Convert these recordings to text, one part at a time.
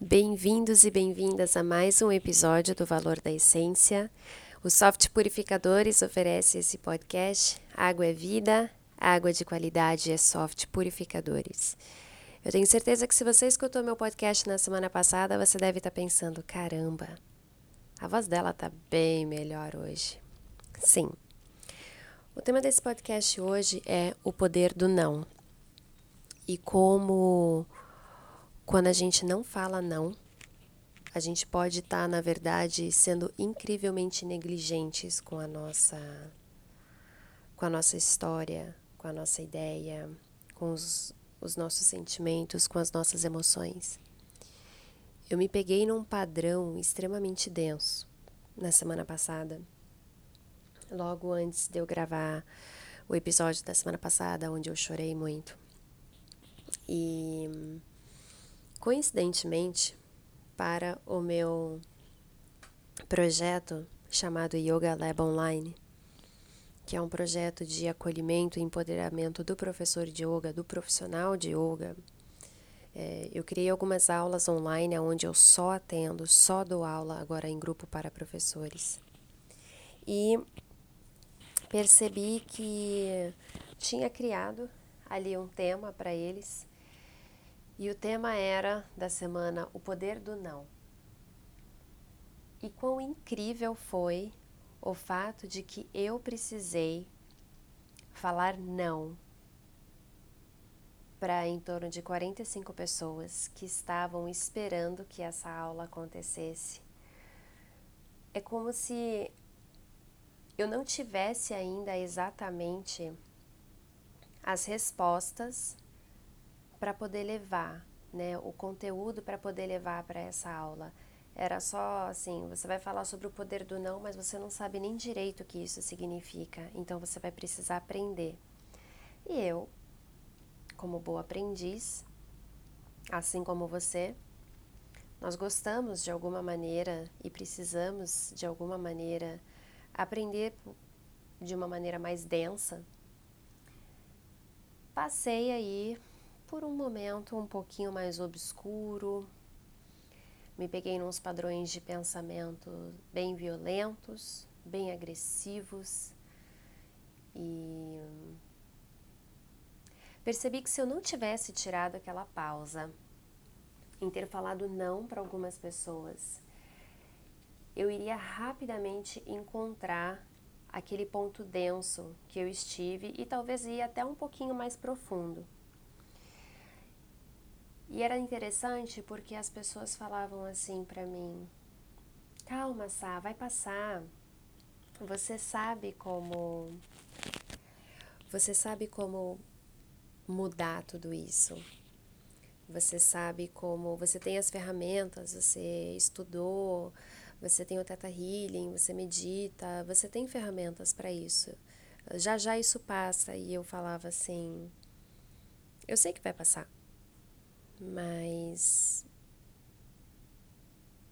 Bem-vindos e bem-vindas a mais um episódio do Valor da Essência. O Soft Purificadores oferece esse podcast. Água é vida, água de qualidade é Soft Purificadores. Eu tenho certeza que se você escutou meu podcast na semana passada, você deve estar pensando: caramba, a voz dela está bem melhor hoje. Sim. O tema desse podcast hoje é o poder do não. E como quando a gente não fala não, a gente pode estar, tá, na verdade, sendo incrivelmente negligentes com a nossa com a nossa história, com a nossa ideia, com os, os nossos sentimentos, com as nossas emoções. Eu me peguei num padrão extremamente denso na semana passada, logo antes de eu gravar o episódio da semana passada, onde eu chorei muito. E coincidentemente, para o meu projeto chamado Yoga Lab Online, que é um projeto de acolhimento e empoderamento do professor de yoga, do profissional de yoga. É, eu criei algumas aulas online onde eu só atendo, só dou aula agora em grupo para professores. E percebi que tinha criado ali um tema para eles e o tema era da semana O Poder do Não. E quão incrível foi o fato de que eu precisei falar não para em torno de 45 pessoas que estavam esperando que essa aula acontecesse. É como se eu não tivesse ainda exatamente as respostas para poder levar, né, o conteúdo para poder levar para essa aula. Era só assim, você vai falar sobre o poder do não, mas você não sabe nem direito o que isso significa, então você vai precisar aprender. E eu, como boa aprendiz, assim como você, nós gostamos de alguma maneira e precisamos de alguma maneira aprender de uma maneira mais densa. Passei aí por um momento um pouquinho mais obscuro. Me peguei nos padrões de pensamento bem violentos, bem agressivos e percebi que se eu não tivesse tirado aquela pausa em ter falado não para algumas pessoas, eu iria rapidamente encontrar aquele ponto denso que eu estive e talvez ir até um pouquinho mais profundo. E era interessante porque as pessoas falavam assim para mim: Calma, Sá, vai passar. Você sabe como. Você sabe como mudar tudo isso. Você sabe como. Você tem as ferramentas, você estudou, você tem o Teta Healing, você medita, você tem ferramentas para isso. Já já isso passa. E eu falava assim: Eu sei que vai passar mas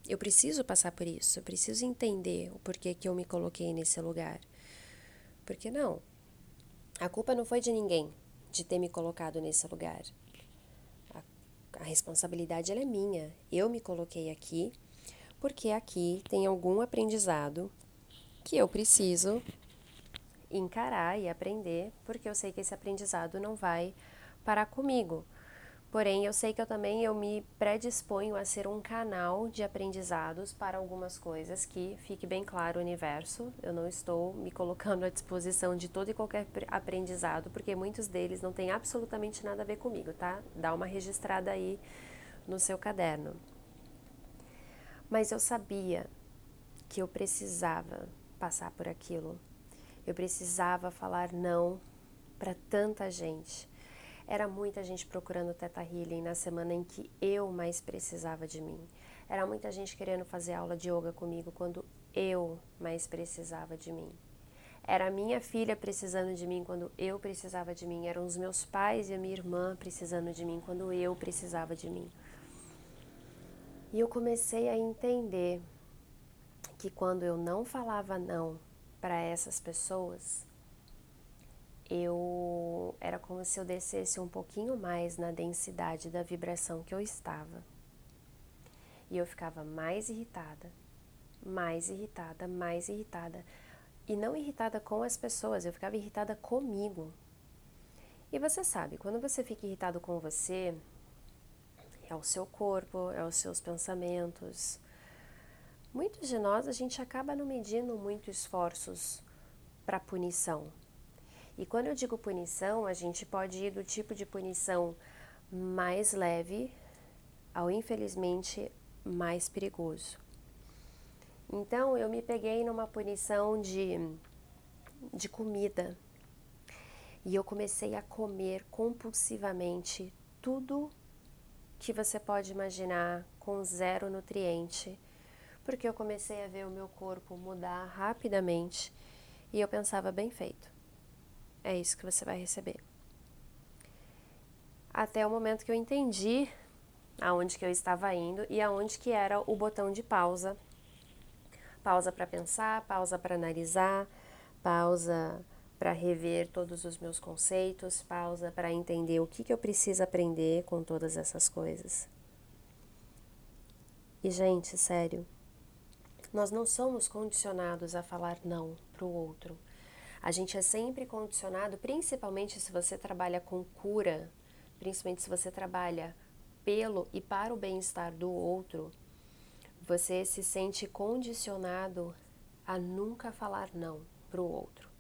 eu preciso passar por isso, eu preciso entender o porquê que eu me coloquei nesse lugar. Porque não, a culpa não foi de ninguém de ter me colocado nesse lugar. A, a responsabilidade é minha. Eu me coloquei aqui porque aqui tem algum aprendizado que eu preciso encarar e aprender, porque eu sei que esse aprendizado não vai parar comigo. Porém, eu sei que eu também eu me predisponho a ser um canal de aprendizados para algumas coisas que fique bem claro o universo. Eu não estou me colocando à disposição de todo e qualquer aprendizado, porque muitos deles não têm absolutamente nada a ver comigo, tá? Dá uma registrada aí no seu caderno. Mas eu sabia que eu precisava passar por aquilo. Eu precisava falar não para tanta gente era muita gente procurando Teta Healing na semana em que eu mais precisava de mim. Era muita gente querendo fazer aula de yoga comigo quando eu mais precisava de mim. Era minha filha precisando de mim quando eu precisava de mim. Eram os meus pais e a minha irmã precisando de mim quando eu precisava de mim. E eu comecei a entender que quando eu não falava não para essas pessoas, eu era como se eu descesse um pouquinho mais na densidade da vibração que eu estava. E eu ficava mais irritada, mais irritada, mais irritada. E não irritada com as pessoas, eu ficava irritada comigo. E você sabe, quando você fica irritado com você, é o seu corpo, é os seus pensamentos. Muitos de nós a gente acaba não medindo muito esforços para punição. E quando eu digo punição, a gente pode ir do tipo de punição mais leve ao infelizmente mais perigoso. Então eu me peguei numa punição de, de comida e eu comecei a comer compulsivamente tudo que você pode imaginar com zero nutriente, porque eu comecei a ver o meu corpo mudar rapidamente e eu pensava bem feito. É isso que você vai receber. Até o momento que eu entendi aonde que eu estava indo e aonde que era o botão de pausa. Pausa para pensar, pausa para analisar, pausa para rever todos os meus conceitos, pausa para entender o que, que eu preciso aprender com todas essas coisas. E, gente, sério, nós não somos condicionados a falar não para o outro. A gente é sempre condicionado, principalmente se você trabalha com cura, principalmente se você trabalha pelo e para o bem-estar do outro, você se sente condicionado a nunca falar não para o outro.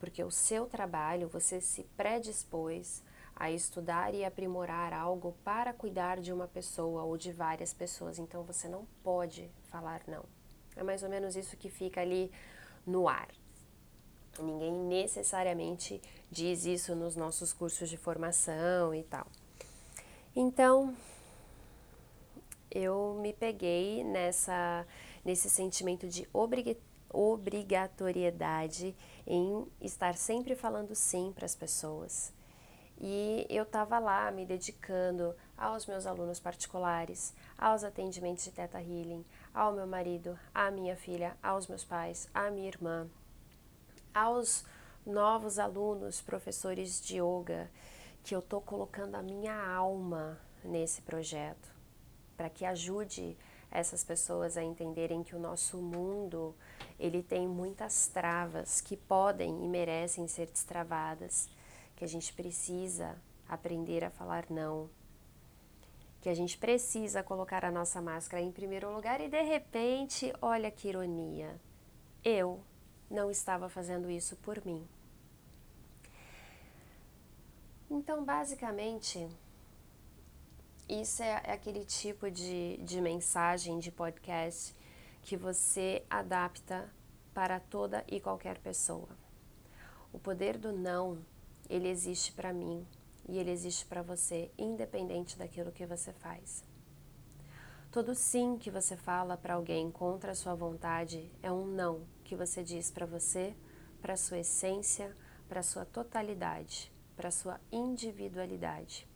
Porque o seu trabalho, você se predispôs a estudar e aprimorar algo para cuidar de uma pessoa ou de várias pessoas, então você não pode falar não. É mais ou menos isso que fica ali no ar. Ninguém necessariamente diz isso nos nossos cursos de formação e tal. Então, eu me peguei nessa nesse sentimento de obrigatoriedade em estar sempre falando sim para as pessoas. E eu estava lá me dedicando aos meus alunos particulares, aos atendimentos de Teta Healing, ao meu marido, à minha filha, aos meus pais, à minha irmã, aos novos alunos, professores de yoga que eu estou colocando a minha alma nesse projeto, para que ajude essas pessoas a entenderem que o nosso mundo ele tem muitas travas que podem e merecem ser destravadas, que a gente precisa aprender a falar não, que a gente precisa colocar a nossa máscara em primeiro lugar e de repente, olha que ironia, eu não estava fazendo isso por mim. Então, basicamente, isso é, é aquele tipo de, de mensagem, de podcast que você adapta para toda e qualquer pessoa. O poder do não, ele existe para mim e ele existe para você, independente daquilo que você faz. Todo sim que você fala para alguém contra a sua vontade é um não que você diz para você, para sua essência, para sua totalidade para sua individualidade.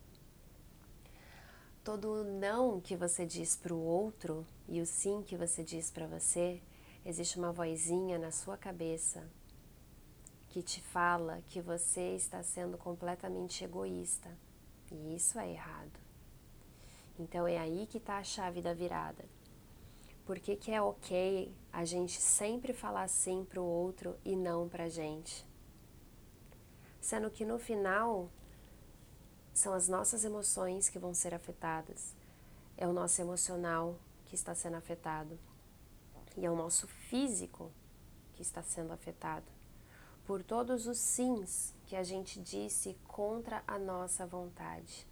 Todo não que você diz para o outro e o sim que você diz para você, existe uma vozinha na sua cabeça que te fala que você está sendo completamente egoísta. E isso é errado. Então é aí que está a chave da virada. Por que, que é ok a gente sempre falar sim para o outro e não para a gente? sendo que no final são as nossas emoções que vão ser afetadas, é o nosso emocional que está sendo afetado e é o nosso físico que está sendo afetado por todos os sims que a gente disse contra a nossa vontade.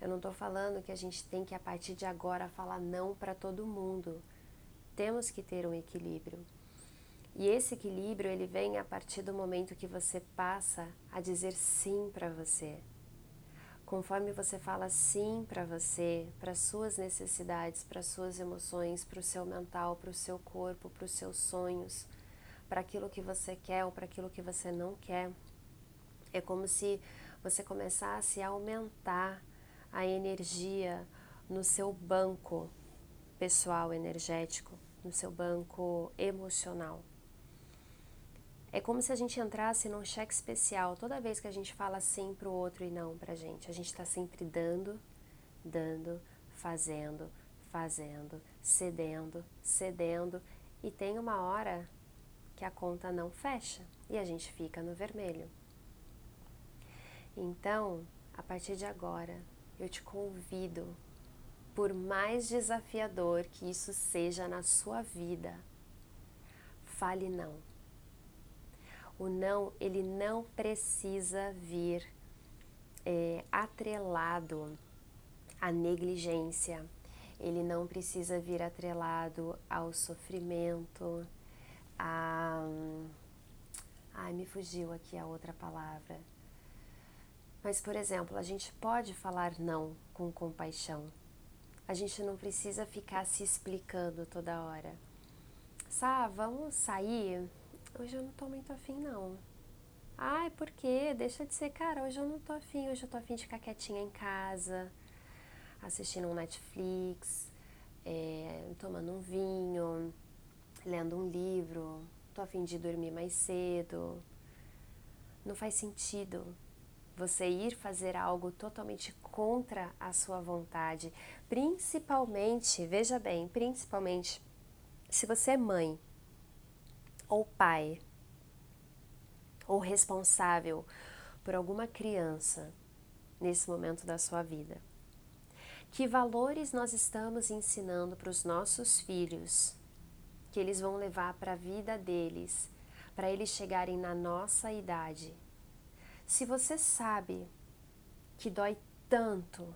Eu não estou falando que a gente tem que a partir de agora falar não para todo mundo. Temos que ter um equilíbrio. E esse equilíbrio ele vem a partir do momento que você passa a dizer sim para você. Conforme você fala sim para você, para suas necessidades, para suas emoções, para o seu mental, para o seu corpo, para os seus sonhos, para aquilo que você quer ou para aquilo que você não quer, é como se você começasse a aumentar a energia no seu banco pessoal energético no seu banco emocional. É como se a gente entrasse num cheque especial toda vez que a gente fala sim para o outro e não para a gente. A gente está sempre dando, dando, fazendo, fazendo, cedendo, cedendo e tem uma hora que a conta não fecha e a gente fica no vermelho. Então, a partir de agora, eu te convido, por mais desafiador que isso seja na sua vida, fale não o não, ele não precisa vir é, atrelado à negligência, ele não precisa vir atrelado ao sofrimento, a. Ai, me fugiu aqui a outra palavra. Mas, por exemplo, a gente pode falar não com compaixão. A gente não precisa ficar se explicando toda hora. Sá, vamos sair? hoje eu não tô muito afim, não. Ai, por quê? Deixa de ser, cara, hoje eu não tô afim, hoje eu tô afim de ficar quietinha em casa, assistindo um Netflix, é, tomando um vinho, lendo um livro, tô afim de dormir mais cedo. Não faz sentido você ir fazer algo totalmente contra a sua vontade, principalmente, veja bem, principalmente se você é mãe ou pai ou responsável por alguma criança nesse momento da sua vida. Que valores nós estamos ensinando para os nossos filhos que eles vão levar para a vida deles, para eles chegarem na nossa idade? Se você sabe que dói tanto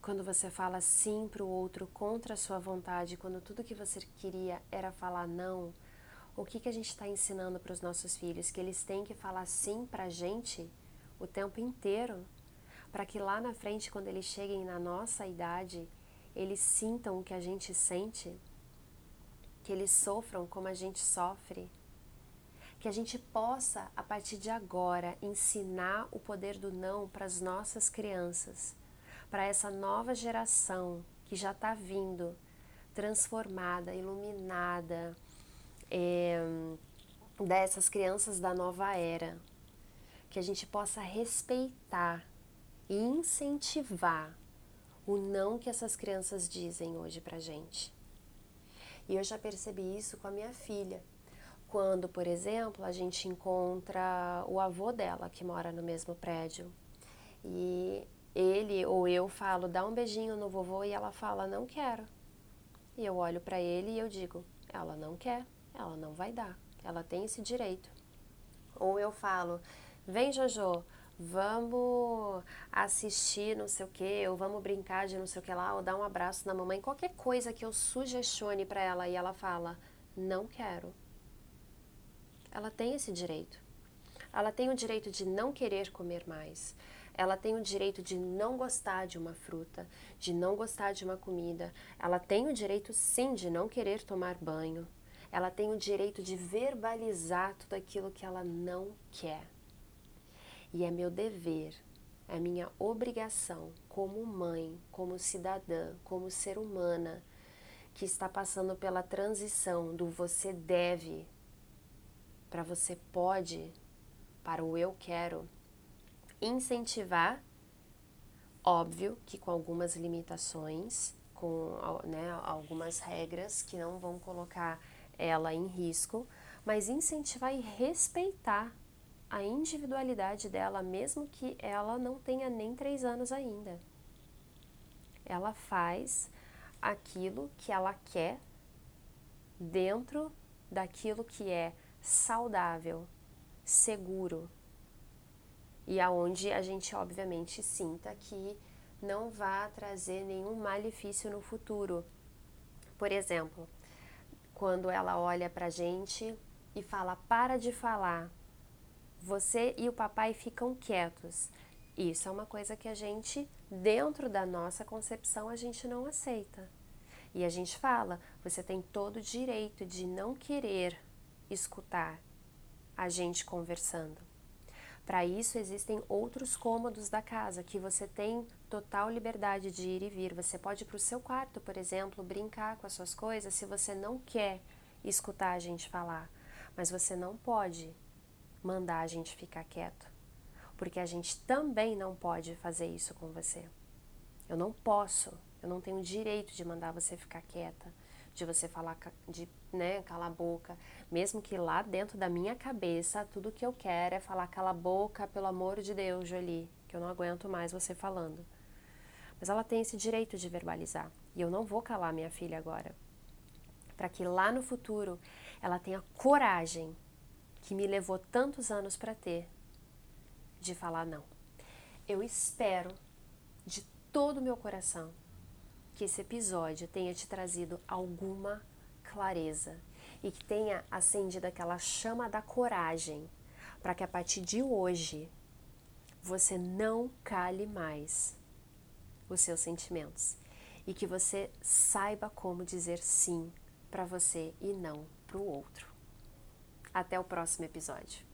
quando você fala sim para o outro contra a sua vontade, quando tudo que você queria era falar não, o que, que a gente está ensinando para os nossos filhos? Que eles têm que falar sim para a gente o tempo inteiro, para que lá na frente, quando eles cheguem na nossa idade, eles sintam o que a gente sente, que eles sofram como a gente sofre, que a gente possa, a partir de agora, ensinar o poder do não para as nossas crianças, para essa nova geração que já está vindo, transformada, iluminada, é, dessas crianças da nova era, que a gente possa respeitar e incentivar o não que essas crianças dizem hoje pra gente. E eu já percebi isso com a minha filha. Quando, por exemplo, a gente encontra o avô dela que mora no mesmo prédio e ele ou eu falo, dá um beijinho no vovô e ela fala, não quero. E eu olho para ele e eu digo, ela não quer ela não vai dar. Ela tem esse direito. Ou eu falo, vem Jojo, vamos assistir não sei o que, ou vamos brincar de não sei o que lá, ou dar um abraço na mamãe, qualquer coisa que eu sugestione para ela e ela fala, não quero. Ela tem esse direito. Ela tem o direito de não querer comer mais. Ela tem o direito de não gostar de uma fruta, de não gostar de uma comida. Ela tem o direito, sim, de não querer tomar banho ela tem o direito de verbalizar tudo aquilo que ela não quer. E é meu dever, é minha obrigação como mãe, como cidadã, como ser humana que está passando pela transição do você deve para você pode, para o eu quero, incentivar, óbvio que com algumas limitações, com né, algumas regras que não vão colocar ela em risco, mas incentivar e respeitar a individualidade dela, mesmo que ela não tenha nem três anos ainda. Ela faz aquilo que ela quer dentro daquilo que é saudável, seguro e aonde a gente obviamente sinta que não vá trazer nenhum malefício no futuro. Por exemplo, quando ela olha para a gente e fala: para de falar. Você e o papai ficam quietos. Isso é uma coisa que a gente, dentro da nossa concepção, a gente não aceita. E a gente fala: você tem todo o direito de não querer escutar a gente conversando. Para isso existem outros cômodos da casa que você tem total liberdade de ir e vir. Você pode ir para o seu quarto, por exemplo, brincar com as suas coisas se você não quer escutar a gente falar. Mas você não pode mandar a gente ficar quieto, porque a gente também não pode fazer isso com você. Eu não posso, eu não tenho direito de mandar você ficar quieta, de você falar, de né, calar a boca, mesmo que lá dentro da minha cabeça tudo que eu quero é falar cala a boca, pelo amor de Deus, Jolie, que eu não aguento mais você falando. Mas ela tem esse direito de verbalizar e eu não vou calar minha filha agora, para que lá no futuro ela tenha coragem que me levou tantos anos para ter de falar não. Eu espero de todo o meu coração que esse episódio tenha te trazido alguma clareza e que tenha acendido aquela chama da coragem para que a partir de hoje você não cale mais os seus sentimentos e que você saiba como dizer sim para você e não para o outro. Até o próximo episódio.